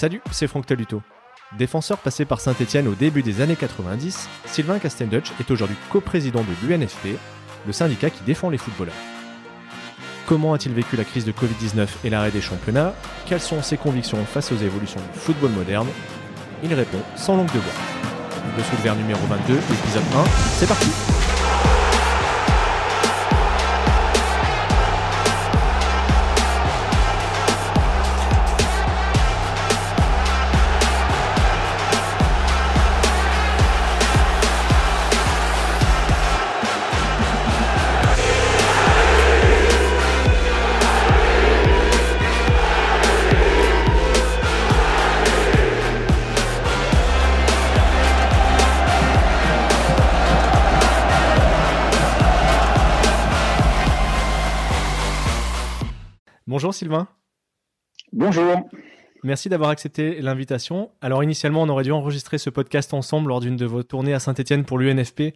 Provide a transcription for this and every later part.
Salut, c'est Franck Taluto. Défenseur passé par Saint-Etienne au début des années 90, Sylvain Castendutch est aujourd'hui coprésident de l'UNFP, le syndicat qui défend les footballeurs. Comment a-t-il vécu la crise de Covid-19 et l'arrêt des championnats? Quelles sont ses convictions face aux évolutions du football moderne? Il répond sans langue de bois. Le Soulevert numéro 22, épisode 1, c'est parti Bonjour Sylvain. Bonjour. Merci d'avoir accepté l'invitation. Alors initialement, on aurait dû enregistrer ce podcast ensemble lors d'une de vos tournées à Saint-Etienne pour l'UNFP, euh,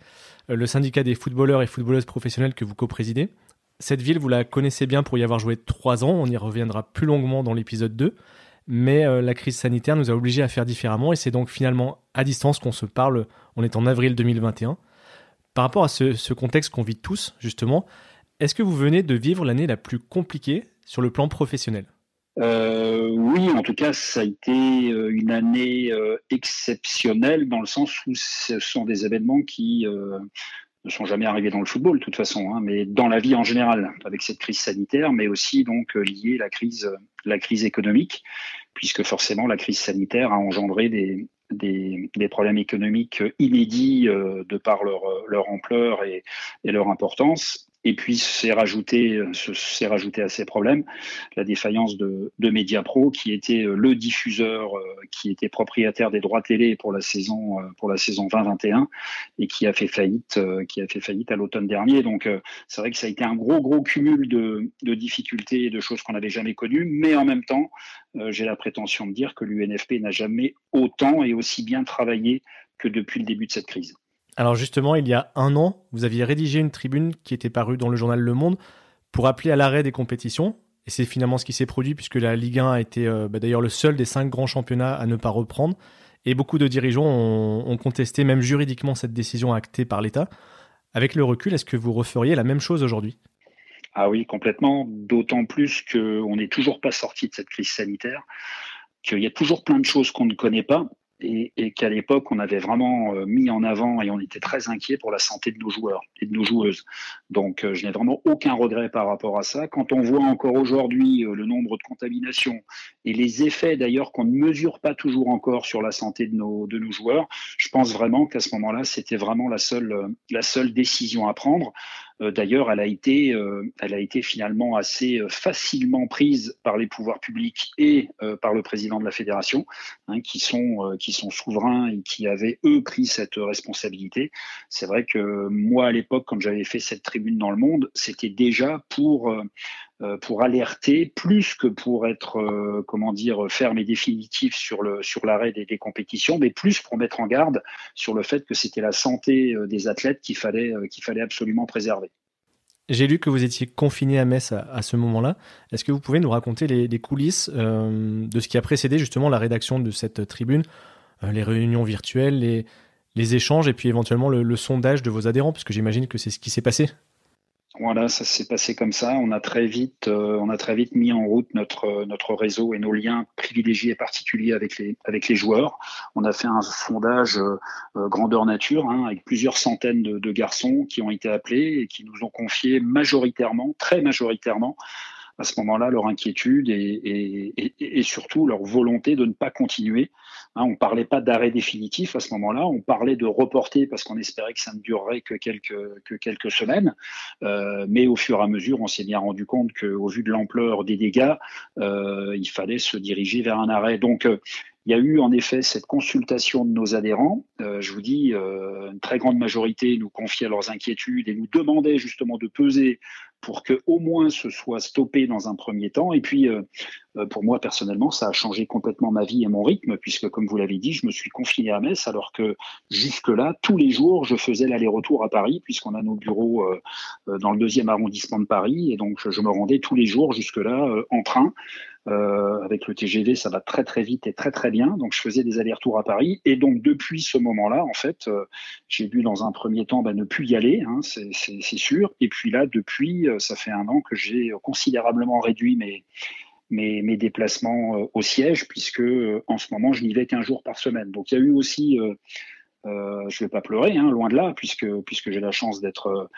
le syndicat des footballeurs et footballeuses professionnelles que vous co-présidez. Cette ville, vous la connaissez bien pour y avoir joué trois ans, on y reviendra plus longuement dans l'épisode 2, mais euh, la crise sanitaire nous a obligés à faire différemment et c'est donc finalement à distance qu'on se parle, on est en avril 2021. Par rapport à ce, ce contexte qu'on vit tous, justement, est-ce que vous venez de vivre l'année la plus compliquée sur le plan professionnel euh, oui, en tout cas, ça a été euh, une année euh, exceptionnelle dans le sens où ce sont des événements qui ne sont jamais arrivés dans le football, de toute façon, hein, mais dans la vie en général, avec cette crise sanitaire, mais aussi donc liée à la crise, la crise économique, puisque forcément la crise sanitaire a engendré des, des, problèmes économiques inédits de par leur, leur ampleur et leur importance. Et puis c'est rajouté, c'est rajouté à ces problèmes la défaillance de, de Mediapro, qui était euh, le diffuseur, euh, qui était propriétaire des droits télé pour la saison euh, pour la saison 2021 et qui a fait faillite, qui a fait faillite à l'automne dernier. Donc c'est vrai que ça a été un gros gros cumul de, de difficultés et de choses qu'on n'avait jamais connues, mais en même temps, j'ai la prétention de dire que l'UNFP n'a jamais autant et aussi bien travaillé que depuis le début de cette crise. Alors justement, il y a un an, vous aviez rédigé une tribune qui était parue dans le journal Le Monde pour appeler à l'arrêt des compétitions. Et c'est finalement ce qui s'est produit puisque la Ligue 1 a été euh, bah, d'ailleurs le seul des cinq grands championnats à ne pas reprendre. Et beaucoup de dirigeants ont, contesté même juridiquement cette décision actée par l'État. Avec le recul, est-ce que vous referiez la même chose aujourd'hui? Ah oui, complètement. D'autant plus qu'on n'est toujours pas sorti de cette crise sanitaire, qu'il y a toujours plein de choses qu'on ne connaît pas et, qu'à l'époque, on avait vraiment euh, mis en avant et on était très inquiet pour la santé de nos joueurs et de nos joueuses. Donc, euh, je n'ai vraiment aucun regret par rapport à ça. Quand on voit encore aujourd'hui euh, le nombre de contaminations et les effets d'ailleurs qu'on ne mesure pas toujours encore sur la santé de nos, de nos joueurs, je pense vraiment qu'à ce moment-là, c'était vraiment la seule, la seule décision à prendre. Euh, d'ailleurs, elle a été, euh, elle a été finalement assez euh, facilement prise par les pouvoirs publics et par le président de la fédération, hein, qui sont qui sont souverains et qui avaient eux pris cette responsabilité. C'est vrai que moi, à l'époque, quand j'avais fait cette tribune dans le Monde, c'était déjà pour pour alerter plus que pour être, euh, comment dire, ferme et définitif sur le sur l'arrêt des, compétitions, mais plus pour mettre en garde sur le fait que c'était la santé euh, des athlètes qu'il fallait qu'il fallait absolument préserver. J'ai lu que vous étiez confiné à Metz à, ce moment-là. Est-ce que vous pouvez nous raconter les, les coulisses de ce qui a précédé justement la rédaction de cette tribune, les réunions virtuelles, les, les échanges et puis éventuellement le, le sondage de vos adhérents, parce que j'imagine que c'est ce qui s'est passé? Voilà, ça s'est passé comme ça. On a très vite, euh, on a très vite mis en route notre euh, notre réseau et nos liens privilégiés et particuliers avec les avec les joueurs. On a fait un sondage euh, grandeur nature hein, avec plusieurs centaines de, de, garçons qui ont été appelés et qui nous ont confié majoritairement, très majoritairement, à ce moment-là leur inquiétude et, surtout leur volonté de ne pas continuer. Hein, on parlait pas d'arrêt définitif à ce moment-là, on parlait de reporter parce qu'on espérait que ça ne durerait que quelques, que quelques semaines. Euh, mais au fur et à mesure, on s'est bien rendu compte qu'au vu de l'ampleur des dégâts, euh, il fallait se diriger vers un arrêt. Donc, euh, il y a eu en effet cette consultation de nos adhérents. Je vous dis, une très grande majorité nous confiait leurs inquiétudes et nous demandait justement de peser pour que au moins ce soit stoppé dans un premier temps. Et puis, euh, pour moi personnellement, ça a changé complètement ma vie et mon rythme, puisque comme vous l'avez dit, je me suis confiné à Metz, alors que jusque-là, tous les jours, je faisais l'aller-retour à Paris, puisqu'on a nos bureaux euh, dans le deuxième arrondissement de Paris, et donc je me rendais tous les jours jusque-là en train. Euh, avec le TGV, ça va très très vite et très très bien. Donc je faisais des allers-retours à Paris. Et donc depuis ce moment-là, en fait, euh, j'ai dû dans un premier temps bah, ne plus y aller, hein, c'est sûr. Et puis là, depuis, euh, ça fait un an que j'ai considérablement réduit mes, mes, mes déplacements au siège, puisque en ce moment, je n'y vais qu'un jour par semaine. Donc il y a eu aussi euh, je ne vais pas pleurer, hein, loin de là, puisque, j'ai la chance d'être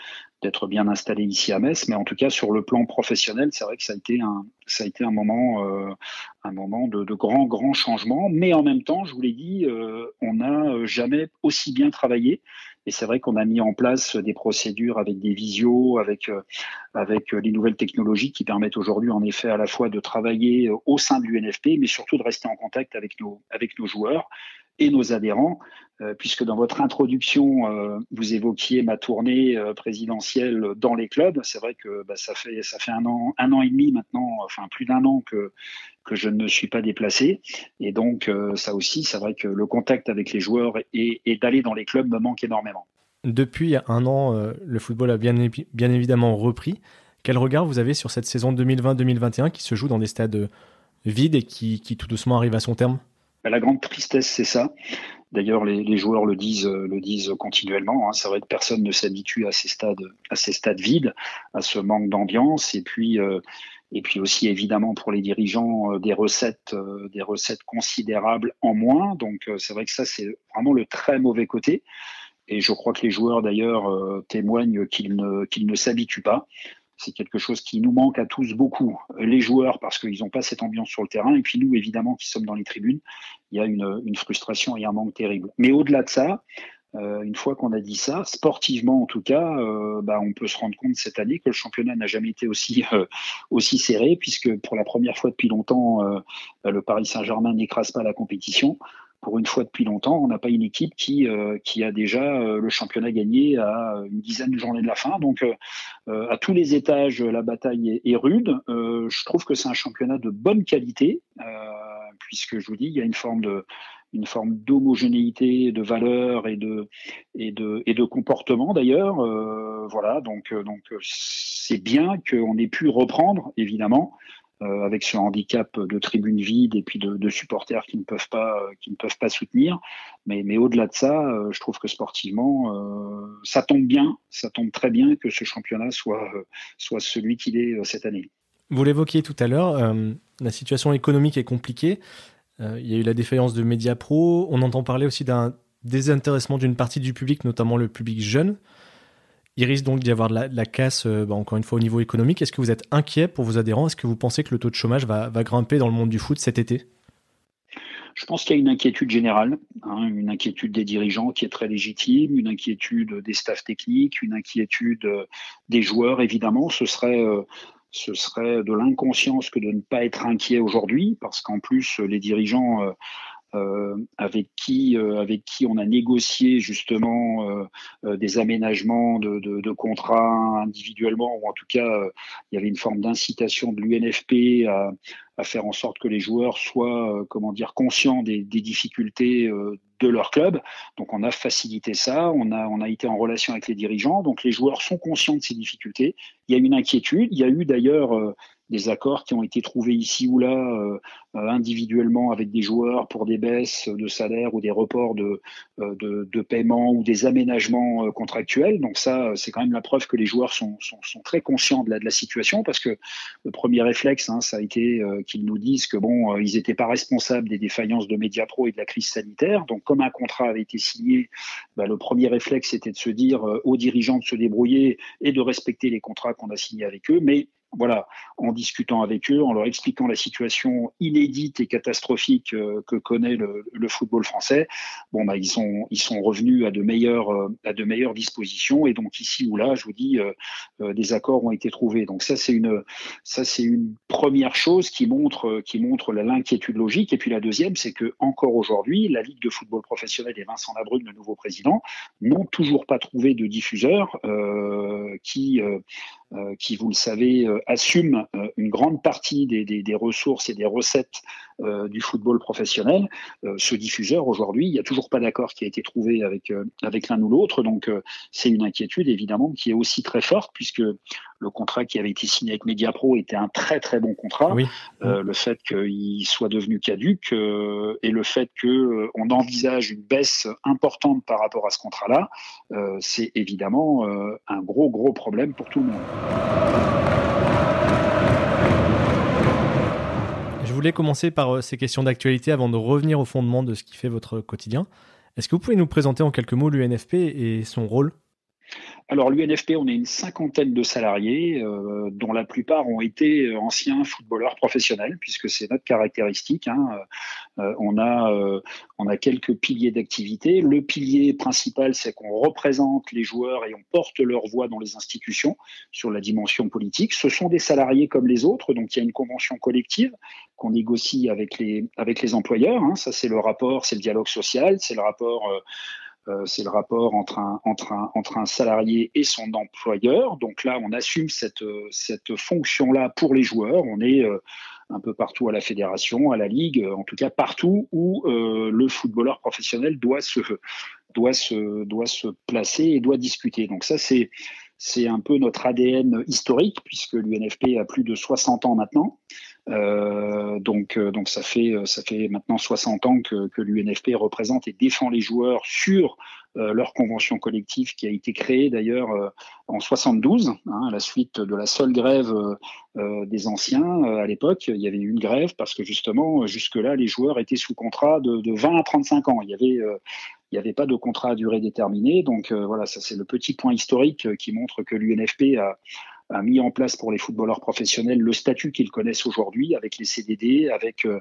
d'être bien installé ici à Metz. Mais en tout cas, sur le plan professionnel, c'est vrai que ça a été un, euh, moment de, de grands, grands changements. Mais en même temps, je vous l'ai dit, euh, on n'a jamais aussi bien travaillé. Et c'est vrai qu'on a mis en place des procédures avec des visios, avec, les nouvelles technologies qui permettent aujourd'hui, en effet, à la fois de travailler au sein de l'UNFP, mais surtout de rester en contact avec nos joueurs et nos adhérents, euh, puisque dans votre introduction, euh, vous évoquiez ma tournée euh, présidentielle dans les clubs. C'est vrai que bah, ça fait ça fait un an un an et demi maintenant, enfin plus d'un an que que je ne me suis pas déplacé, et donc ça aussi, c'est vrai que le contact avec les joueurs et, d'aller dans les clubs me manque énormément. Depuis un an, le football a bien, bien évidemment repris. Quel regard vous avez sur cette saison 2020-2021 qui se joue dans des stades vides et qui, tout doucement arrive à son terme? La grande tristesse, c'est ça. D'ailleurs, les, joueurs le disent, le disent continuellement. Hein. C'est vrai que personne ne s'habitue à ces stades, à ces stades vides, à ce manque d'ambiance, et puis, euh, et puis aussi évidemment pour les dirigeants euh, des recettes, euh, des recettes considérables en moins. Donc, c'est vrai que ça, c'est vraiment le très mauvais côté. Et je crois que les joueurs d'ailleurs témoignent qu'ils ne, qu'ils ne s'habituent pas. C'est quelque chose qui nous manque à tous beaucoup. Les joueurs, parce qu'ils n'ont pas cette ambiance sur le terrain, et puis nous, évidemment, qui sommes dans les tribunes, il y a une, frustration et un manque terrible. Mais au-delà de ça, euh, une fois qu'on a dit ça, sportivement en tout cas, euh, bah, on peut se rendre compte cette année que le championnat n'a jamais été aussi, euh, serré, puisque pour la première fois depuis longtemps, le Paris Saint-Germain n'écrase pas la compétition pour une fois depuis longtemps, on n'a pas une équipe qui, euh, qui a déjà euh, le championnat gagné à une dizaine de journées de la fin. Donc, euh, à tous les étages, la bataille est, rude. je trouve que c'est un championnat de bonne qualité, puisque je vous dis, il y a une forme de une forme d'homogénéité, de valeur et de, et de, et de comportement d'ailleurs. voilà, donc donc c'est bien qu'on ait pu reprendre, évidemment, euh, avec ce handicap de tribunes vides et puis de, supporters qui ne peuvent pas, euh, qui ne peuvent pas soutenir. Mais, mais au-delà de ça, euh, je trouve que sportivement, ça tombe bien, ça tombe très bien que ce championnat soit, soit celui qu'il est cette année. Vous l'évoquiez tout à l'heure, la situation économique est compliquée. il y a eu la défaillance de Mediapro. On entend parler aussi d'un désintéressement d'une partie du public, notamment le public jeune. Il risque donc d'y avoir de la, casse, euh, bah, encore une fois, au niveau économique. Est-ce que vous êtes inquiet pour vos adhérents? Est-ce que vous pensez que le taux de chômage va, grimper dans le monde du foot cet été? Je pense qu'il y a une inquiétude générale, hein, une inquiétude des dirigeants qui est très légitime, une inquiétude des staffs techniques, une inquiétude euh, des joueurs, évidemment. Ce serait, euh, ce serait de l'inconscience que de ne pas être inquiet aujourd'hui, parce qu'en plus, les dirigeants avec qui euh, avec qui on a négocié justement euh, des aménagements de, de, contrats individuellement ou en tout cas il y avait une forme d'incitation de l'UNFP à, à, faire en sorte que les joueurs soient comment dire conscients des, des difficultés de leur club. Donc on a facilité ça, on a, on a été en relation avec les dirigeants, donc les joueurs sont conscients de ces difficultés. Il y a une inquiétude, il y a eu d'ailleurs des accords qui ont été trouvés ici ou là euh, euh, individuellement avec des joueurs pour des baisses de salaire ou des reports de, euh, de, de paiement ou des aménagements contractuels. Donc ça, c'est quand même la preuve que les joueurs sont, sont, sont très conscients de la, de la, situation parce que le premier réflexe, hein, ça a été qu'ils nous disent que bon, ils n'étaient pas responsables des défaillances de Mediapro et de la crise sanitaire. Donc comme un contrat avait été signé, bah, le premier réflexe était de se dire aux dirigeants de se débrouiller et de respecter les contrats qu'on a signés avec eux. Mais voilà, en discutant avec eux, en leur expliquant la situation inédite et catastrophique euh, que connaît le, football français, bon bah ils sont ils sont revenus à de meilleures euh, à de meilleures dispositions et donc ici ou là, je vous dis, euh, des accords ont été trouvés. Donc ça c'est une une première chose qui montre qui montre l'inquiétude logique. Et puis la deuxième, c'est que encore aujourd'hui, la Ligue de football professionnel et Vincent Labrune, le nouveau président, n'ont toujours pas trouvé de diffuseur qui qui, vous le savez, assume une grande partie des, des, ressources et des recettes du football professionnel. ce diffuseur, aujourd'hui, il n'y a toujours pas d'accord qui a été trouvé avec, avec l'un ou l'autre. Donc, c'est une inquiétude, évidemment, qui est aussi très forte, puisque le contrat qui avait été signé avec Mediapro était un très très bon contrat. Euh, le fait qu'il soit devenu caduque euh, et le fait qu'on euh, envisage une baisse importante par rapport à ce contrat-là, c'est évidemment un gros gros problème pour tout le monde. Voulais commencer par ces questions d'actualité avant de revenir au fondement de ce qui fait votre quotidien. Est-ce que vous pouvez nous présenter en quelques mots l'UNFP et son rôle? Alors l'UNFP, on est une cinquantaine de salariés, euh, dont la plupart ont été euh, anciens footballeurs professionnels, puisque c'est notre caractéristique. Hein. Euh, on, a, on a quelques piliers d'activité. Le pilier principal, c'est qu'on représente les joueurs et on porte leur voix dans les institutions sur la dimension politique. Ce sont des salariés comme les autres, donc il y a une convention collective qu'on négocie avec les, avec les employeurs. Hein. Ça, c'est le rapport, c'est le dialogue social, c'est le rapport c'est le rapport entre un, entre, un, entre un salarié et son employeur. Donc là, on assume cette, cette fonction-là pour les joueurs. On est euh, un peu partout à la fédération, à la ligue, en tout cas partout où euh, le footballeur professionnel doit se, doit, se, doit se placer et doit discuter. Donc ça, c'est c'est un peu notre ADN historique, puisque l'UNFP a plus de 60 ans maintenant. Euh, donc, euh, donc ça fait ça fait maintenant 60 ans que, que l'UNFP représente et défend les joueurs sur euh, leur convention collective qui a été créée d'ailleurs en 72 hein, à la suite de la seule grève des anciens à l'époque. Il y avait eu une grève parce que justement jusque-là les joueurs étaient sous contrat de, de 20 à 35 ans. Il y avait il n'y avait pas de contrat à durée déterminée. Donc voilà, ça c'est le petit point historique qui montre que l'UNFP a, a mis en place pour les footballeurs professionnels le statut qu'ils connaissent aujourd'hui, avec les CDD, avec, euh,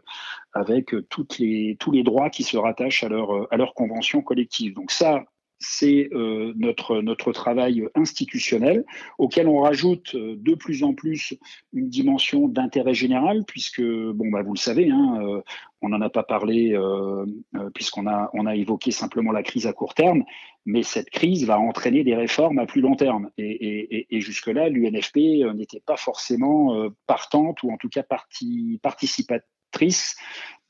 avec toutes les, tous les droits qui se rattachent à leur, à leur convention collective. Donc ça, c'est euh, notre, notre travail institutionnel, auquel on rajoute euh, de plus en plus une dimension d'intérêt général, puisque, bon, bah, vous le savez, hein, euh, on n'en a pas parlé puisqu'on a, on a évoqué simplement la crise à court terme, mais cette crise va entraîner des réformes à plus long terme. Et, et, et jusque-là, l'UNFP n'était pas forcément partante, ou en tout cas parti, participatrice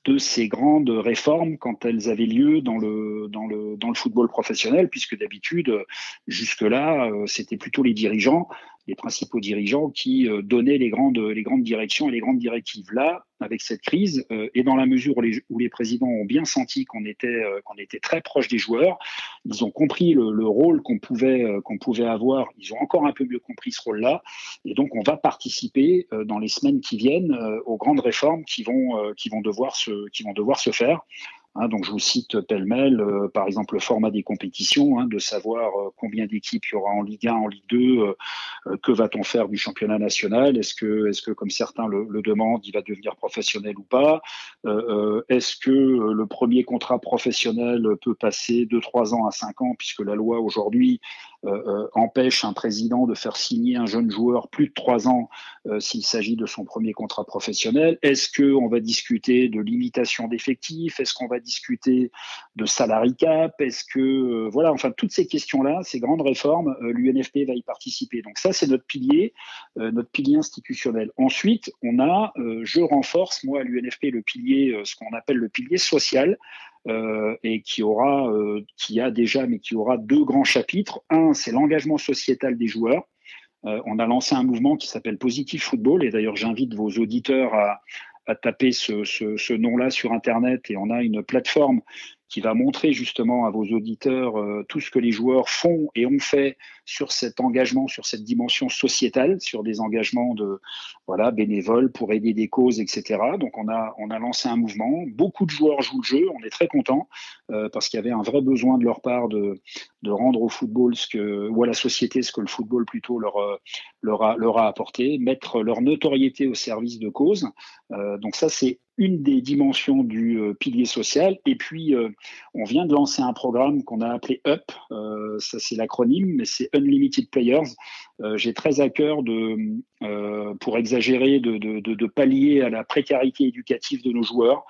de ces grandes réformes quand elles avaient lieu dans le, dans le, dans le football professionnel, puisque d'habitude, jusque-là, euh, c'était plutôt les dirigeants les principaux dirigeants qui euh, donnaient les grandes, les grandes directions et les grandes directives. Là, avec cette crise, euh, et dans la mesure où les, présidents ont bien senti qu'on était, euh, qu'on était très proche des joueurs, ils ont compris le, le rôle qu'on pouvait, qu'on pouvait avoir, ils ont encore un peu mieux compris ce rôle-là, et donc on va participer dans les semaines qui viennent aux grandes réformes qui vont, qui vont, devoir, se, qui vont devoir se faire. Hein, donc je vous cite pêle-mêle, euh, par exemple le format des compétitions, hein, de savoir euh, combien d'équipes il y aura en Ligue 1, en Ligue 2, euh, que va-t-on faire du championnat national, est-ce que, est-ce que comme certains le, le, demandent, il va devenir professionnel ou pas, est-ce que le premier contrat professionnel peut passer de 3 ans à 5 ans, puisque la loi aujourd'hui euh, euh, empêche un président de faire signer un jeune joueur plus de trois ans euh, s'il s'agit de son premier contrat professionnel Est-ce qu'on va discuter de limitation d'effectifs? Est-ce qu'on va discuter de salary cap? Est-ce que voilà, enfin toutes ces questions-là, ces grandes réformes, l'UNFP va y participer. Donc ça, c'est notre pilier, notre pilier institutionnel. Ensuite, on a, je renforce moi à l'UNFP le pilier, ce qu'on appelle le pilier social. Euh, et qui aura, euh, qui a déjà, mais qui aura deux grands chapitres. Un, c'est l'engagement sociétal des joueurs. Euh, on a lancé un mouvement qui s'appelle Positive Football, et d'ailleurs j'invite vos auditeurs à, taper ce nom-là sur Internet, et on a une plateforme qui va montrer justement à vos auditeurs euh, tout ce que les joueurs font et ont fait sur cet engagement, sur cette dimension sociétale, sur des engagements de voilà bénévoles pour aider des causes, etc. Donc on a on a lancé un mouvement. Beaucoup de joueurs jouent le jeu. On est très content euh, parce qu'il y avait un vrai besoin de leur part de de rendre au football ce que ou à la société ce que le football plutôt leur euh, leur a leur a apporté, mettre leur notoriété au service de causes. donc ça c'est une des dimensions du euh, pilier social. Et puis, euh, on vient de lancer un programme qu'on a appelé UP. Euh, ça, c'est l'acronyme, mais c'est Unlimited Players. J'ai très à cœur de, pour exagérer, de, de, de, pallier à la précarité éducative de nos joueurs.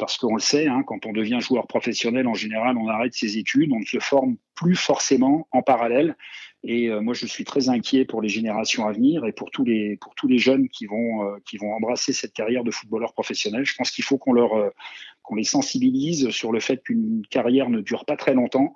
parce qu'on le sait, hein, quand on devient joueur professionnel, en général, on arrête ses études, on ne se forme plus forcément en parallèle. Et moi, je suis très inquiet pour les générations à venir et pour tous les, pour tous les jeunes qui vont, qui vont embrasser cette carrière de footballeur professionnel. Je pense qu'il faut qu'on leur, qu'on les sensibilise sur le fait qu'une carrière ne dure pas très longtemps.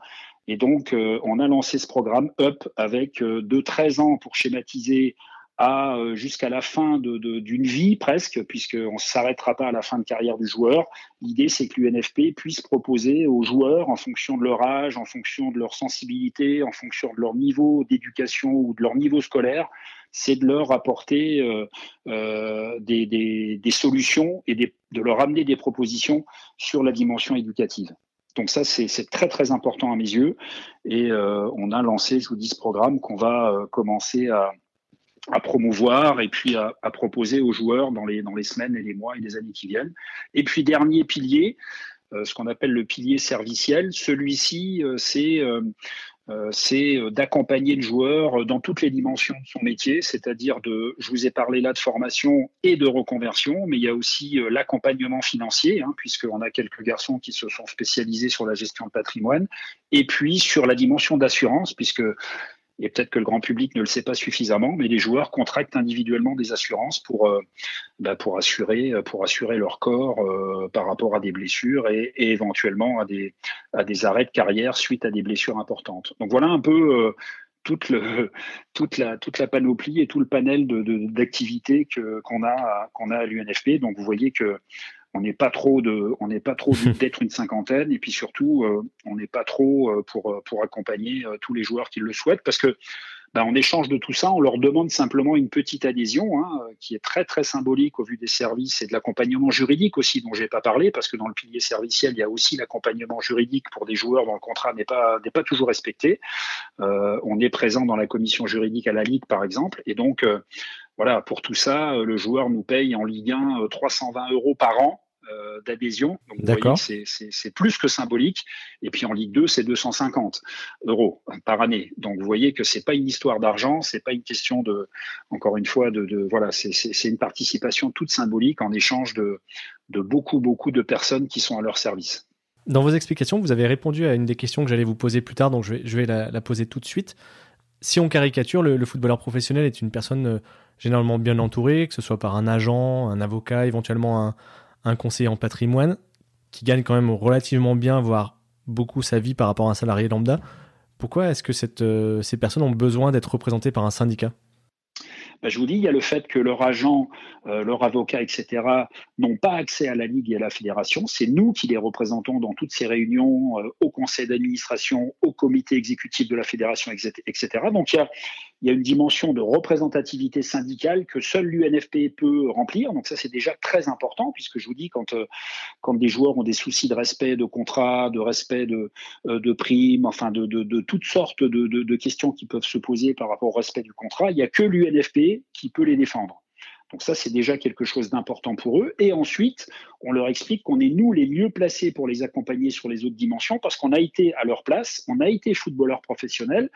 Et donc, on a lancé ce programme UP avec de 13 ans pour schématiser à euh, jusqu'à la fin d'une de, vie presque, puisqu'on ne s'arrêtera pas à la fin de carrière du joueur. L'idée, c'est que l'UNFP puisse proposer aux joueurs, en fonction de leur âge, en fonction de leur sensibilité, en fonction de leur niveau d'éducation ou de leur niveau scolaire, c'est de leur apporter euh, euh, des, des, des, solutions et de leur amener des propositions sur la dimension éducative. Donc ça, c'est très très important à mes yeux. Et euh, on a lancé, je vous dis, ce programme qu'on va euh, commencer à, à promouvoir et puis à, proposer aux joueurs dans les, dans les semaines et les mois et les années qui viennent. Et puis dernier pilier, euh, ce qu'on appelle le pilier serviciel, celui-ci, euh, c'est euh, c'est d'accompagner le joueur dans toutes les dimensions de son métier, c'est-à-dire de, je vous ai parlé là de formation et de reconversion, mais il y a aussi l'accompagnement financier, hein, puisqu'on a quelques garçons qui se sont spécialisés sur la gestion de patrimoine, et puis sur la dimension d'assurance, puisque et peut-être que le grand public ne le sait pas suffisamment, mais les joueurs contractent individuellement des assurances pour, euh, bah, pour, assurer, pour assurer leur corps euh, par rapport à des blessures et, éventuellement à des, arrêts de carrière suite à des blessures importantes. Donc voilà un peu euh, toute, le, toute, la, toute la panoplie et tout le panel d'activités de, qu'on a, qu'on a à l'UNFP. Donc vous voyez que on n'est pas trop de, on n'est pas trop d'être une cinquantaine, et puis surtout, euh, on n'est pas trop euh, pour euh, pour accompagner tous les joueurs qui le souhaitent, parce que ben, en échange de tout ça, on leur demande simplement une petite adhésion, hein, qui est très très symbolique au vu des services et de l'accompagnement juridique aussi, dont j'ai pas parlé, parce que dans le pilier serviciel, il y a aussi l'accompagnement juridique pour des joueurs dont le contrat n'est pas n'est pas toujours respecté. on est présent dans la commission juridique à la Ligue, par exemple, et donc voilà, pour tout ça, le joueur nous paye en Ligue 1 320 euros par an euh, d'adhésion. Donc, c'est plus que symbolique. Et puis en Ligue 2, c'est 250 euros par année. Donc, vous voyez que c'est pas une histoire d'argent, c'est pas une question de, encore une fois, de, voilà, c'est une participation toute symbolique en échange de, de beaucoup, beaucoup de personnes qui sont à leur service. Dans vos explications, vous avez répondu à une des questions que j'allais vous poser plus tard, donc je vais, je vais la, poser tout de suite. Si on caricature, le, le, footballeur professionnel est une personne euh, généralement bien entourée, que ce soit par un agent, un avocat, éventuellement un, un conseiller en patrimoine qui gagne quand même relativement bien, voire beaucoup sa vie par rapport à un salarié lambda. Pourquoi est-ce que euh, ces personnes ont besoin d'être représentées par un syndicat? Bah, je vous dis, il y a le fait que leur agent, euh, leur avocat, etc., n'ont pas accès à la Ligue et à la fédération. C'est nous qui les représentons dans toutes ces réunions, euh, au conseil d'administration, au comité exécutif de la fédération, etc. Donc il y a, il y a une dimension de représentativité syndicale que seul l'UNFP peut remplir. Donc ça, c'est déjà très important, puisque je vous dis, quand, euh, quand des joueurs ont des soucis de respect de contrat, de respect de, euh, de primes, enfin de, de, toutes sortes de, de, questions qui peuvent se poser par rapport au respect du contrat, il n'y a que l'UNFP qui peut les défendre. Donc ça, c'est déjà quelque chose d'important pour eux. Et ensuite, on leur explique qu'on est nous les mieux placés pour les accompagner sur les autres dimensions parce qu'on a été à leur place, on a été footballeur professionnel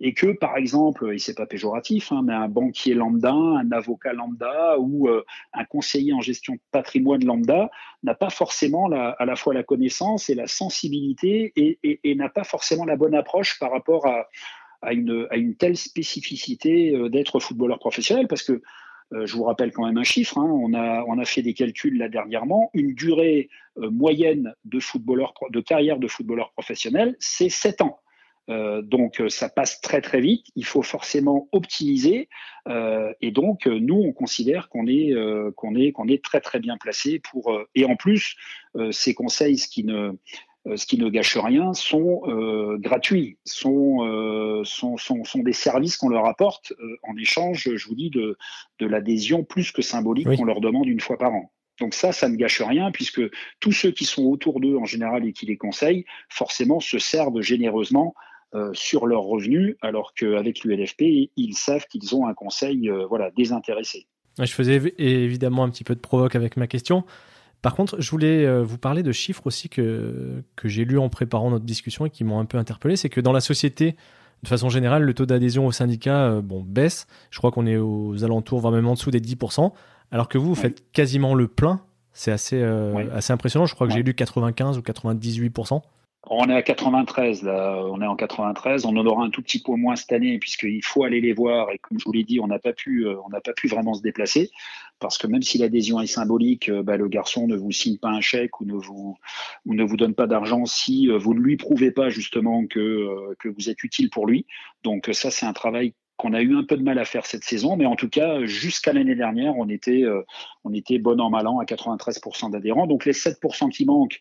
et que, par exemple, et c'est pas péjoratif, hein, mais un banquier lambda, un avocat lambda ou euh, un conseiller en gestion de patrimoine lambda n'a pas forcément la, à la fois la connaissance et la sensibilité et, n'a pas forcément la bonne approche par rapport à, une, telle spécificité euh, d'être footballeur professionnel, parce que euh, je vous rappelle quand même un chiffre, hein, on, a, fait des calculs là dernièrement, une durée moyenne de, footballeur, de carrière de footballeur professionnel, c'est 7 ans. Euh, donc euh, ça passe très très vite. Il faut forcément optimiser. Euh, et donc nous on considère qu'on est qu'on est qu'on est très très bien placé pour. et en plus ces conseils, ce qui ne ce qui ne gâche rien, sont gratuits, sont, sont, sont, sont, des services qu'on leur apporte en échange, je vous dis, de, de l'adhésion plus que symbolique qu'on leur demande une fois par an. Donc ça, ça ne gâche rien puisque tous ceux qui sont autour d'eux en général et qui les conseillent, forcément se servent généreusement euh, sur leurs revenus, alors qu'avec l'ULFP, ils savent qu'ils ont un conseil euh, voilà, désintéressé. Je faisais évidemment un petit peu de provoque avec ma question. Par contre, je voulais euh, vous parler de chiffres aussi que, que j'ai lus en préparant notre discussion et qui m'ont un peu interpellé. C'est que dans la société, de façon générale, le taux d'adhésion au syndicat bon, baisse. Je crois qu'on est aux alentours, voire même en dessous des 10%, alors que vous, vous faites quasiment le plein. C'est assez, assez impressionnant. Je crois que j'ai lu 95 ou 98%. On est à 93, là. On est en 93. On en aura un tout petit peu moins cette année, puisqu'il faut aller les voir. Et comme je vous l'ai dit, on n'a pas pu, euh, on n'a pas pu vraiment se déplacer. Parce que même si l'adhésion est symbolique, euh, bah, le garçon ne vous signe pas un chèque ou ne vous, ou ne vous donne pas d'argent si euh, vous ne lui prouvez pas, justement, que, que vous êtes utile pour lui. Donc, ça, c'est un travail qu'on a eu un peu de mal à faire cette saison, mais en tout cas, jusqu'à l'année dernière, on était, on était bon an, mal an à 93% d'adhérents. Donc les 7% qui manquent,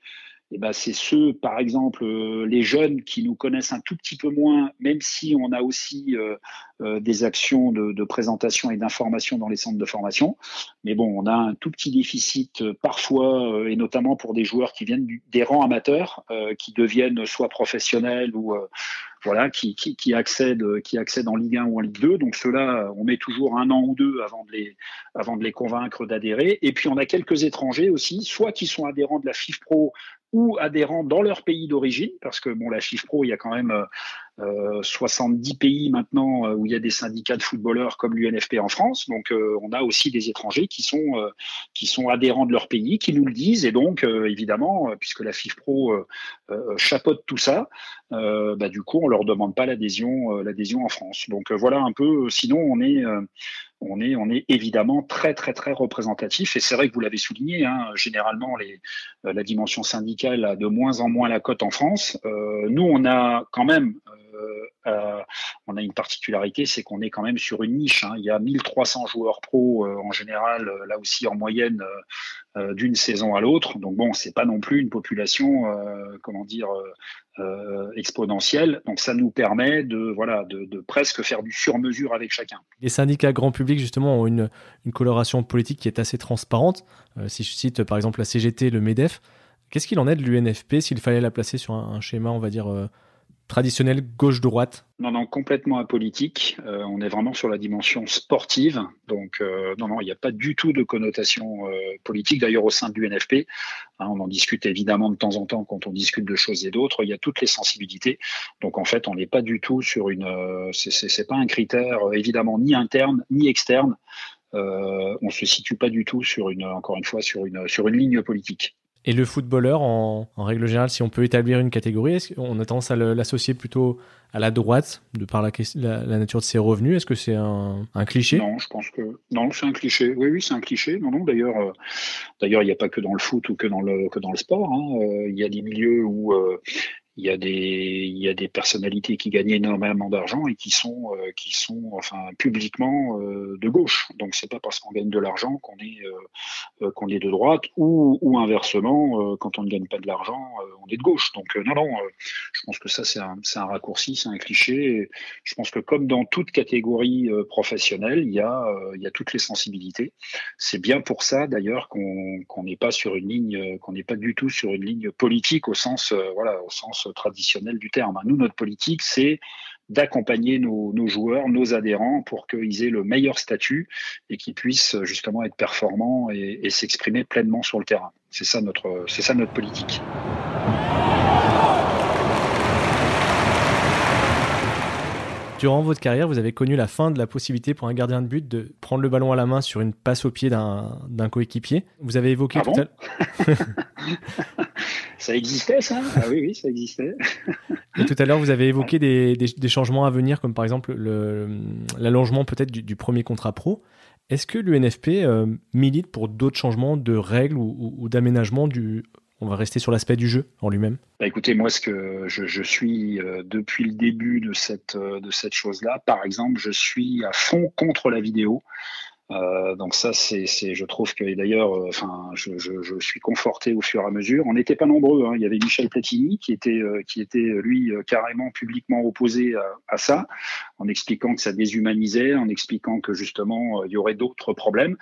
eh ben, c'est ceux, par exemple, euh, les jeunes qui nous connaissent un tout petit peu moins, même si on a aussi euh, euh, des actions de, présentation et d'information dans les centres de formation. Mais bon, on a un tout petit déficit parfois, et notamment pour des joueurs qui viennent des rangs amateurs, qui deviennent soit professionnels ou voilà, qui, accèdent, qui accèdent en Ligue 1 ou en Ligue 2. Donc ceux-là, on met toujours un an ou deux avant de les, avant de les convaincre d'adhérer. Et puis on a quelques étrangers aussi, soit qui sont adhérents de la FIF Pro ou adhérents dans leur pays d'origine, parce que bon, la chiffre pro, il y a quand même euh, 70 euh, pays maintenant euh, où il y a des syndicats de footballeurs comme l'UNFP en France. Donc, euh, on a aussi des étrangers qui sont qui sont adhérents de leur pays, qui nous le disent, et donc évidemment, puisque la FIF Pro chapeaute tout ça, bah, du coup, on leur demande pas l'adhésion l'adhésion en France. Donc voilà un peu. Sinon, on est on est, on est évidemment très, très, très représentatif. Et c'est vrai que vous l'avez souligné, hein, généralement, les, euh, la dimension syndicale a de moins en moins la cote en France. Euh, nous, on a quand même euh, on a une particularité, c'est qu'on est quand même sur une niche. Hein. Il y a 1300 joueurs pro en général, là aussi en moyenne, d'une saison à l'autre. Donc bon, c'est pas non plus une population, comment dire, euh, exponentielle. Donc ça nous permet de, voilà, de, presque faire du sur-mesure avec chacun. Les syndicats grand public, justement, ont une, coloration politique qui est assez transparente. Euh, si je cite par exemple la CGT, le MEDEF, qu'est-ce qu'il en est de l'UNFP s'il fallait la placer sur un, schéma, on va dire, euh, traditionnel gauche-droite Non, non, complètement apolitique. Euh, on est vraiment sur la dimension sportive. Donc, euh, non, non, il n'y a pas du tout de connotation euh, politique. D'ailleurs, au sein de l'UNFP, hein, on en discute évidemment de temps en temps quand on discute de choses et d'autres. Il y a toutes les sensibilités. Donc, en fait, on n'est pas du tout sur une. c'est pas un critère évidemment ni interne ni externe. on ne se situe pas du tout sur une, encore une fois, sur une, sur une ligne politique. Et le footballeur, en, règle générale, si on peut établir une catégorie, est-ce qu'on a tendance à l'associer plutôt à la droite, de par la, la, nature de ses revenus? Est-ce que c'est un, cliché? Non, je pense que non, c'est un cliché. Oui, oui, c'est un cliché. Non, non. D'ailleurs, euh, d'ailleurs, il n'y a pas que dans le foot ou que dans le que dans le sport. Hein. Euh, il y a des milieux où euh, il y a des il y a des personnalités qui gagnent énormément d'argent et qui sont euh, qui sont enfin publiquement euh, de gauche. Donc c'est pas parce qu'on gagne de l'argent qu'on est euh, qu'on est de droite ou, ou inversement quand on ne gagne pas de l'argent on est de gauche. Donc non non je pense que ça c'est un c'est un raccourci c'est un cliché. Je pense que comme dans toute catégorie professionnelle il y a il y a toutes les sensibilités. C'est bien pour ça d'ailleurs qu'on qu'on n'est pas sur une ligne qu'on n'est pas du tout sur une ligne politique au sens voilà au sens traditionnel du terme. Nous, notre politique, c'est d'accompagner nos, joueurs, nos adhérents pour qu'ils aient le meilleur statut et qu'ils puissent justement être performants et, s'exprimer pleinement sur le terrain. C'est ça c'est ça notre politique. Durant votre carrière, vous avez connu la fin de la possibilité pour un gardien de but de prendre le ballon à la main sur une passe au pied d'un coéquipier. Vous avez évoqué ah tout à ça existait, ça? Ah oui, oui, ça existait. Et tout à l'heure, vous avez évoqué des, changements à venir, comme par exemple l'allongement peut-être du, premier contrat pro. Est-ce que l'UNFP euh, milite pour d'autres changements de règles ou, ou d'aménagement du on va rester sur l'aspect du jeu en lui-même bah Écoutez, moi, ce que je, suis euh, depuis le début de cette, euh, de cette chose-là, par exemple, je suis à fond contre la vidéo. Euh, donc ça, c'est, je trouve que d'ailleurs, euh, enfin, je, je, je, suis conforté au fur et à mesure. On n'était pas nombreux. Hein. Il y avait Michel Platini qui était, euh, qui était lui carrément publiquement opposé à, à, ça, en expliquant que ça déshumanisait, en expliquant que justement il y aurait d'autres problèmes.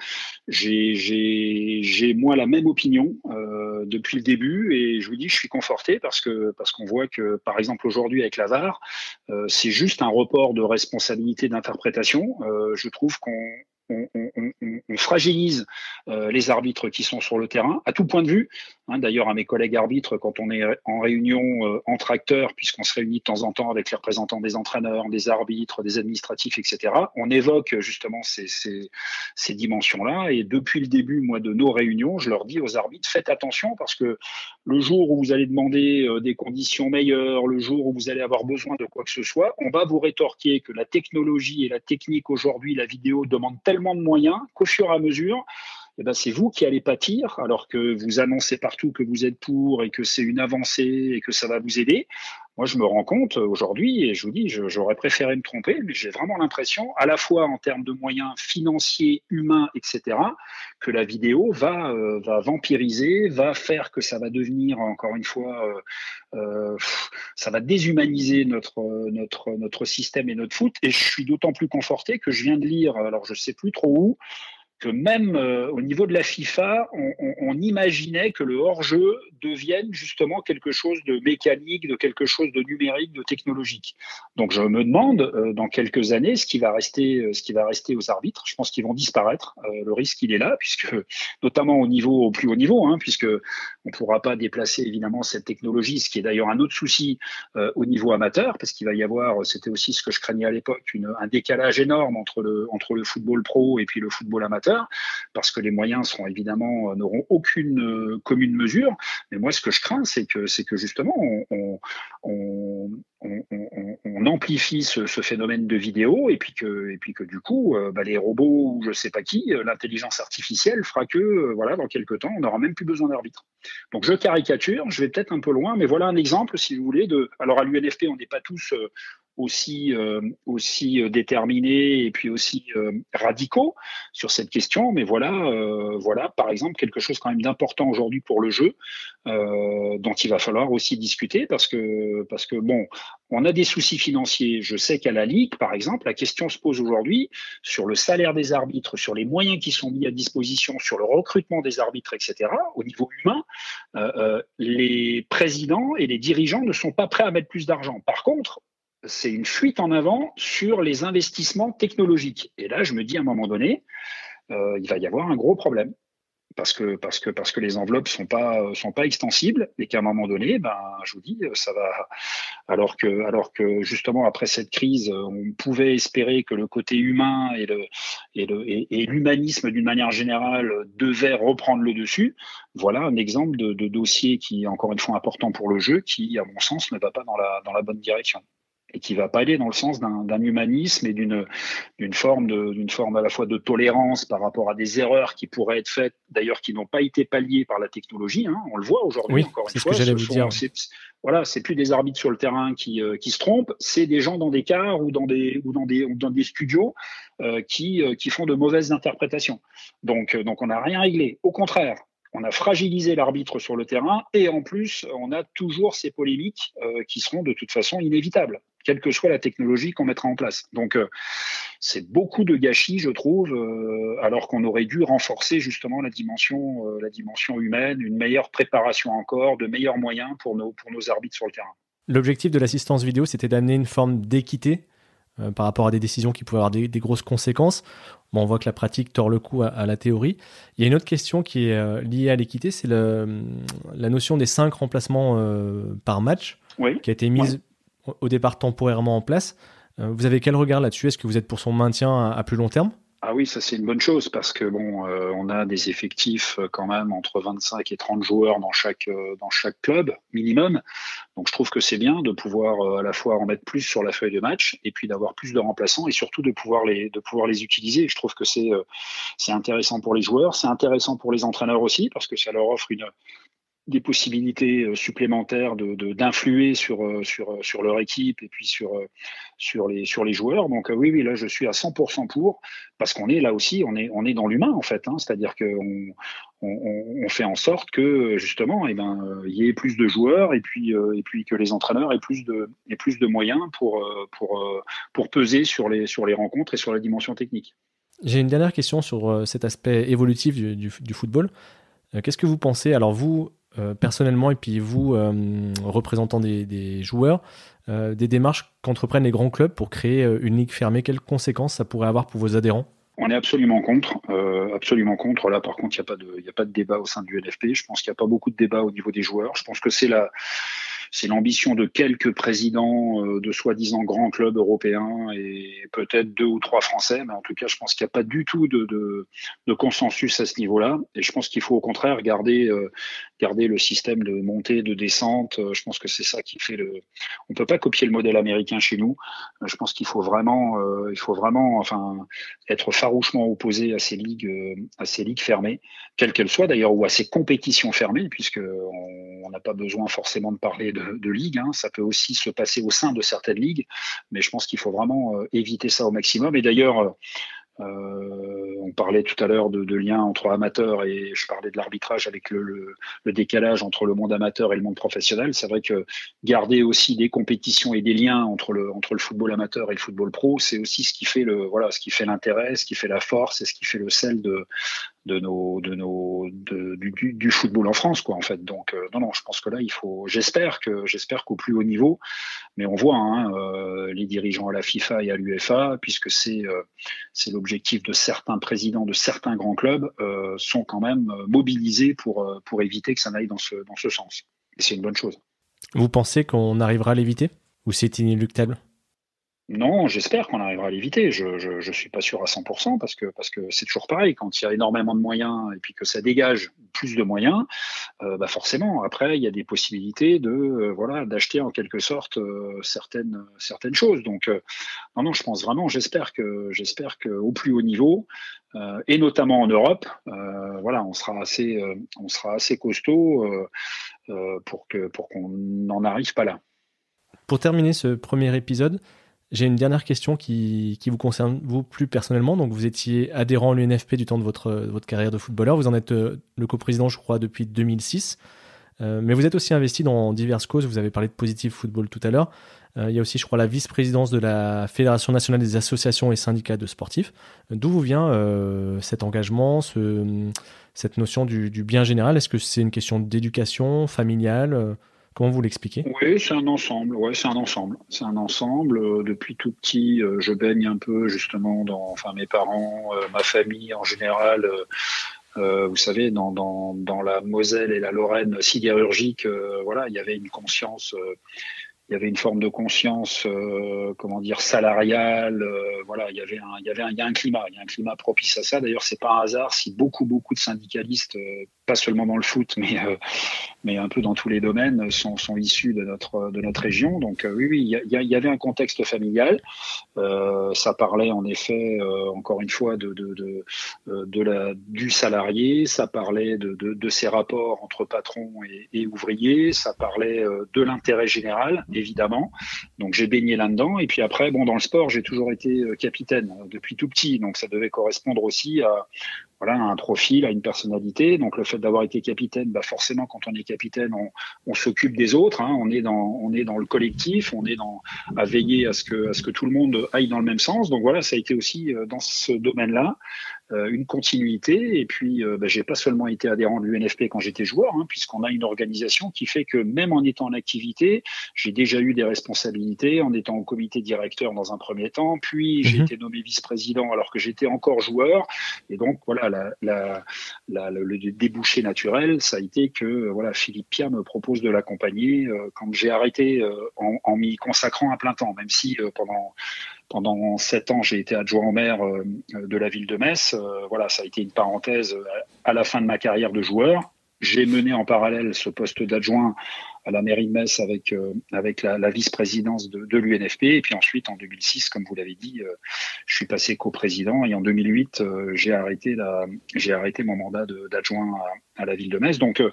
J'ai, moi la même opinion euh, depuis le début et je vous dis, je suis conforté parce que parce qu'on voit que par exemple aujourd'hui avec la VAR, c'est juste un report de responsabilité d'interprétation. je trouve qu'on on, fragilise euh, les arbitres qui sont sur le terrain, à tout point de vue. Hein, d'ailleurs, à mes collègues arbitres, quand on est en réunion euh, entre acteurs, puisqu'on se réunit de temps en temps avec les représentants des entraîneurs, des arbitres, des administratifs, etc., on évoque justement ces, dimensions-là. Et depuis le début, moi, de nos réunions, je leur dis aux arbitres, faites attention parce que le jour où vous allez demander euh, des conditions meilleures, le jour où vous allez avoir besoin de quoi que ce soit, on va vous rétorquer que la technologie et la technique aujourd'hui, la vidéo demandent tellement de moyens qu'au à mesure, eh ben, c'est vous qui allez pâtir, alors que vous annoncez partout que vous êtes pour et que c'est une avancée et que ça va vous aider. Moi, je me rends compte aujourd'hui, et je vous dis, j'aurais préféré me tromper, mais j'ai vraiment l'impression, à la fois en termes de moyens financiers, humains, etc., que la vidéo va, euh, va vampiriser, va faire que ça va devenir, encore une fois, euh, euh, ça va déshumaniser notre, notre, notre système et notre foot. Et je suis d'autant plus conforté que je viens de lire, alors je ne sais plus trop où, que même euh, au niveau de la FIFA, on, imaginait que le hors-jeu devienne justement quelque chose de mécanique, de quelque chose de numérique, de technologique. Donc je me demande euh, dans quelques années ce qui va rester, euh, ce qui va rester aux arbitres. Je pense qu'ils vont disparaître. le risque il est là, puisque notamment au niveau au plus haut niveau, hein, puisque on pourra pas déplacer évidemment cette technologie, ce qui est d'ailleurs un autre souci au niveau amateur, parce qu'il va y avoir, c'était aussi ce que je craignais à l'époque, un décalage énorme entre le entre le football pro et puis le football amateur parce que les moyens euh, n'auront aucune euh, commune mesure. Mais moi, ce que je crains, c'est que justement on, amplifie ce, phénomène de vidéo et puis que et puis que du coup, euh, bah, les robots ou je sais pas qui, l'intelligence artificielle fera que voilà, dans quelques temps, on n'aura même plus besoin d'arbitre. Donc je caricature, je vais peut-être un peu loin, mais voilà un exemple, si vous voulez, de. Alors à l'UNFP, on n'est pas tous aussi, euh, aussi euh, déterminés et puis aussi euh, radicaux sur cette question. Mais voilà, voilà, par exemple, quelque chose quand même d'important aujourd'hui pour le jeu, dont il va falloir aussi discuter parce que, parce que bon, on a des soucis financiers. Je sais qu'à la Ligue, par exemple, la question se pose aujourd'hui sur le salaire des arbitres, sur les moyens qui sont mis à disposition, sur le recrutement des arbitres, etc. Au niveau humain, les présidents et les dirigeants ne sont pas prêts à mettre plus d'argent. Par contre, c'est une fuite en avant sur les investissements technologiques. Et là, je me dis à un moment donné, euh, il va y avoir un gros problème. Parce que, parce que, parce que les enveloppes sont pas, sont pas extensibles et qu'à un moment donné, ben, je vous dis, ça va. Alors que, alors que justement après cette crise, on pouvait espérer que le côté humain et le, et le, et, l'humanisme d'une manière générale devait reprendre le dessus. Voilà un exemple de, de dossier qui est encore une fois important pour le jeu, qui, à mon sens, ne va pas dans la, dans la bonne direction et qui va pas aller dans le sens d'un humanisme et d'une d'une forme de d'une forme à la fois de tolérance par rapport à des erreurs qui pourraient être faites d'ailleurs qui n'ont pas été palliées par la technologie hein. on le voit aujourd'hui oui, encore une fois ce que vous dire. voilà c'est plus des arbitres sur le terrain qui euh, qui se trompent c'est des gens dans des cars ou dans des ou dans des ou dans des studios euh, qui euh, qui font de mauvaises interprétations donc donc on n'a rien réglé au contraire on a fragilisé l'arbitre sur le terrain et en plus, on a toujours ces polémiques qui seront de toute façon inévitables quelle que soit la technologie qu'on mettra en place. Donc, euh, c'est beaucoup de gâchis, je trouve, euh, alors qu'on aurait dû renforcer justement la dimension, euh, la dimension humaine, une meilleure préparation encore, de meilleurs moyens pour nos, pour nos arbitres sur le terrain. L'objectif de l'assistance vidéo, c'était d'amener une forme d'équité par rapport à des décisions qui pouvaient avoir des, grosses conséquences. Bon, on voit que la pratique tord le coup à, la théorie. Il y a une autre question qui est liée à l'équité, c'est la notion des cinq remplacements par match, qui a été mise au départ temporairement en place. Euh, vous avez quel regard là-dessus? Est-ce que vous êtes pour son maintien à, plus long terme? Ah oui, ça c'est une bonne chose parce que bon, euh, on a des effectifs euh, quand même entre 25 et 30 joueurs dans chaque dans chaque club minimum. Donc je trouve que c'est bien de pouvoir à la fois en mettre plus sur la feuille de match et puis d'avoir plus de remplaçants et surtout de pouvoir les de pouvoir les utiliser. Je trouve que c'est c'est intéressant pour les joueurs, c'est intéressant pour les entraîneurs aussi parce que ça leur offre une des possibilités euh, supplémentaires de, d'influer sur, euh, sur, euh, sur leur équipe et puis sur, sur, les, sur les joueurs. Donc oui, oui, là je suis à 100% pour, parce qu'on est là aussi, on est, on est dans l'humain en fait, hein. c'est-à-dire qu'on on, fait en sorte que justement, eh ben, il y ait plus de joueurs et puis, et puis que les entraîneurs aient plus de, aient plus de moyens pour, pour, pour peser sur les, sur les rencontres et sur la dimension technique. J'ai une dernière question sur cet aspect évolutif du, du football. Qu'est-ce que vous pensez? Alors vous, euh, personnellement et puis vous, euh, représentant des, joueurs, euh, des démarches qu'entreprennent les grands clubs pour créer une ligue fermée Quelles conséquences ça pourrait avoir pour vos adhérents? On est absolument contre, euh, absolument contre. Là, par contre, il n'y a pas de, a pas de débat au sein du NFP. Je pense qu'il n'y a pas beaucoup de débat au niveau des joueurs. Je pense que c'est la, c'est l'ambition de quelques présidents euh, de soi-disant grands clubs européens et peut-être deux ou trois Français, mais en tout cas, je pense qu'il n'y a pas du tout de, de, de consensus à ce niveau-là. Et je pense qu'il faut au contraire garder, euh, garder le système de montée, de descente. Euh, je pense que c'est ça qui fait le. On peut pas copier le modèle américain chez nous. Je pense qu'il faut vraiment, il faut vraiment, enfin, être farouchement opposé à ces ligues, à ces ligues fermées, quelles qu'elles soient d'ailleurs, ou à ces compétitions fermées, puisque on n'a pas besoin forcément de parler de de, ligue. Hein. Ça peut aussi se passer au sein de certaines ligues, mais je pense qu'il faut vraiment euh, éviter ça au maximum. Et d'ailleurs, euh, euh, on parlait tout à l'heure de, de liens entre amateurs et je parlais de l'arbitrage avec le, décalage entre le monde amateur et le monde professionnel. C'est vrai que garder aussi des compétitions et des liens entre le, entre le football amateur et le football pro, c'est aussi ce qui fait voilà, ce qui fait l'intérêt, ce qui fait la force et ce qui fait le sel de, de nos de nos du, football en France quoi en fait. Donc euh, non non je pense que là il faut j'espère que j'espère qu'au plus haut niveau mais on voit hein, euh, les dirigeants à la FIFA et à l'UEFA puisque c'est euh, c'est l'objectif de certains présidents de certains grands clubs sont quand même mobilisés pour pour éviter que ça n'aille dans ce dans ce sens. Et c'est une bonne chose. Vous pensez qu'on arrivera à l'éviter? Ou c'est inéluctable? Non, j'espère qu'on arrivera à l'éviter. Je, je, suis pas sûr à 100% parce que parce que c'est toujours pareil. Quand il y a énormément de moyens et puis que ça dégage plus de moyens, euh, bah forcément après il y a des possibilités de euh, voilà d'acheter en quelque sorte euh, certaines certaines choses. Donc non non, je pense vraiment, j'espère que j'espère que au plus haut niveau et notamment en Europe, voilà, on sera assez on sera assez costaud pour que pour qu'on n'en arrive pas là. Pour terminer ce premier épisode. J'ai une dernière question qui, vous concerne vous plus personnellement. Donc, vous étiez adhérent à l'UNFP du temps de votre, votre carrière de footballeur. Vous en êtes euh, le coprésident, je crois, depuis 2006. Euh, mais vous êtes aussi investi dans diverses causes. Vous avez parlé de Positive Football tout à l'heure. Euh, il y a aussi, je crois, la vice-présidence de la Fédération nationale des associations et syndicats de sportifs. D'où vous vient cet engagement, ce, cette notion du bien général? Est-ce que c'est une question d'éducation familiale Comment vous l'expliquez? Oui, c'est un ensemble. Ouais, c'est un ensemble. C'est un ensemble. Euh, depuis tout petit, euh, je baigne un peu justement dans, enfin, mes parents, euh, ma famille en général. vous savez, dans, dans, dans, la Moselle et la Lorraine sidérurgique, voilà, il y avait une conscience il y avait une forme de conscience, euh, comment dire, salariale. Euh, voilà, il y avait un, il y avait un, il y a un climat, il y a un climat propice à ça. D'ailleurs, c'est pas un hasard si beaucoup, beaucoup de syndicalistes, euh, pas seulement dans le foot, mais mais un peu dans tous les domaines, sont, sont issus de notre de notre région. Donc oui, oui, il y, a, il y, avait un contexte familial. ça parlait en effet, encore une fois, de de de, la du salarié. Ça parlait de de, de ces rapports entre patrons et, et ouvriers. Ça parlait de l'intérêt général évidemment. Donc j'ai baigné là-dedans. Et puis après, bon, dans le sport, j'ai toujours été euh, capitaine euh, depuis tout petit. Donc ça devait correspondre aussi à, voilà, un profil, à une personnalité. Donc le fait d'avoir été capitaine, bah forcément, quand on est capitaine, on, on s'occupe des autres. Hein. On est dans, on est dans le collectif, on est dans à veiller à ce que, à ce que tout le monde aille dans le même sens. Donc voilà, ça a été aussi euh, dans ce domaine-là euh, une continuité. Et puis, euh, bah, j'ai pas seulement été adhérent de l'UNFP quand j'étais joueur, hein, puisqu'on a une organisation qui fait que même en étant en activité, j'ai déjà eu des responsabilités en étant au comité directeur dans un premier temps, puis j'ai mhm. été nommé vice-président alors que j'étais encore joueur. Et donc, voilà, le débouché naturel, ça a été que voilà, Philippe Pia me propose de l'accompagner euh, quand j'ai arrêté en, en m'y consacrant à plein temps, même si pendant pendant sept ans, j'ai été adjoint au maire euh, de la ville de Metz. Euh, voilà, ça a été une parenthèse à la fin de ma carrière de joueur. J'ai mené en parallèle ce poste d'adjoint à la mairie de Metz avec, euh, avec la, vice-présidence de, de l'UNFP. Et puis ensuite, en 2006, comme vous l'avez dit, je suis passé coprésident. Et en 2008, j'ai arrêté, la, j'ai arrêté mon mandat d'adjoint à, la ville de Metz. Donc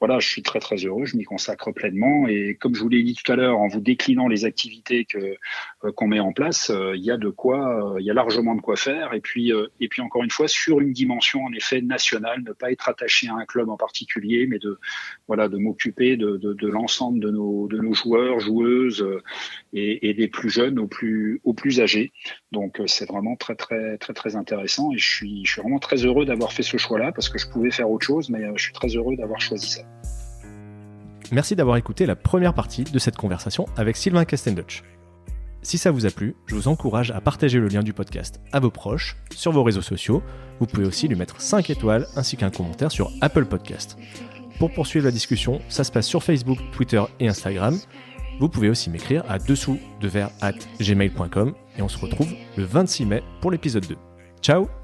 voilà, je suis très très heureux. Je m'y consacre pleinement. Et comme je vous l'ai dit tout à l'heure, en vous déclinant les activités que euh, qu'on met en place, euh, il y a de quoi, euh, il y a largement de quoi faire. Et puis, et puis encore une fois, sur une dimension en effet nationale, ne pas être attaché à un club en particulier, mais de voilà, de m'occuper de, de, de l'ensemble de nos de nos joueurs, joueuses et, et, des plus jeunes aux plus aux plus âgés. Donc c'est vraiment très très très très intéressant. Et je suis je suis vraiment très heureux d'avoir fait ce choix-là parce que je pouvais faire autre chose, mais je suis très heureux d'avoir choisi ça. Merci d'avoir écouté la première partie de cette conversation avec Sylvain Castenduch. Si ça vous a plu, je vous encourage à partager le lien du podcast à vos proches, sur vos réseaux sociaux. Vous pouvez aussi lui mettre 5 étoiles ainsi qu'un commentaire sur Apple Podcast. Pour poursuivre la discussion, ça se passe sur Facebook, Twitter et Instagram. Vous pouvez aussi m'écrire à dessous de verre at gmail.com et on se retrouve le 26 mai pour l'épisode 2. Ciao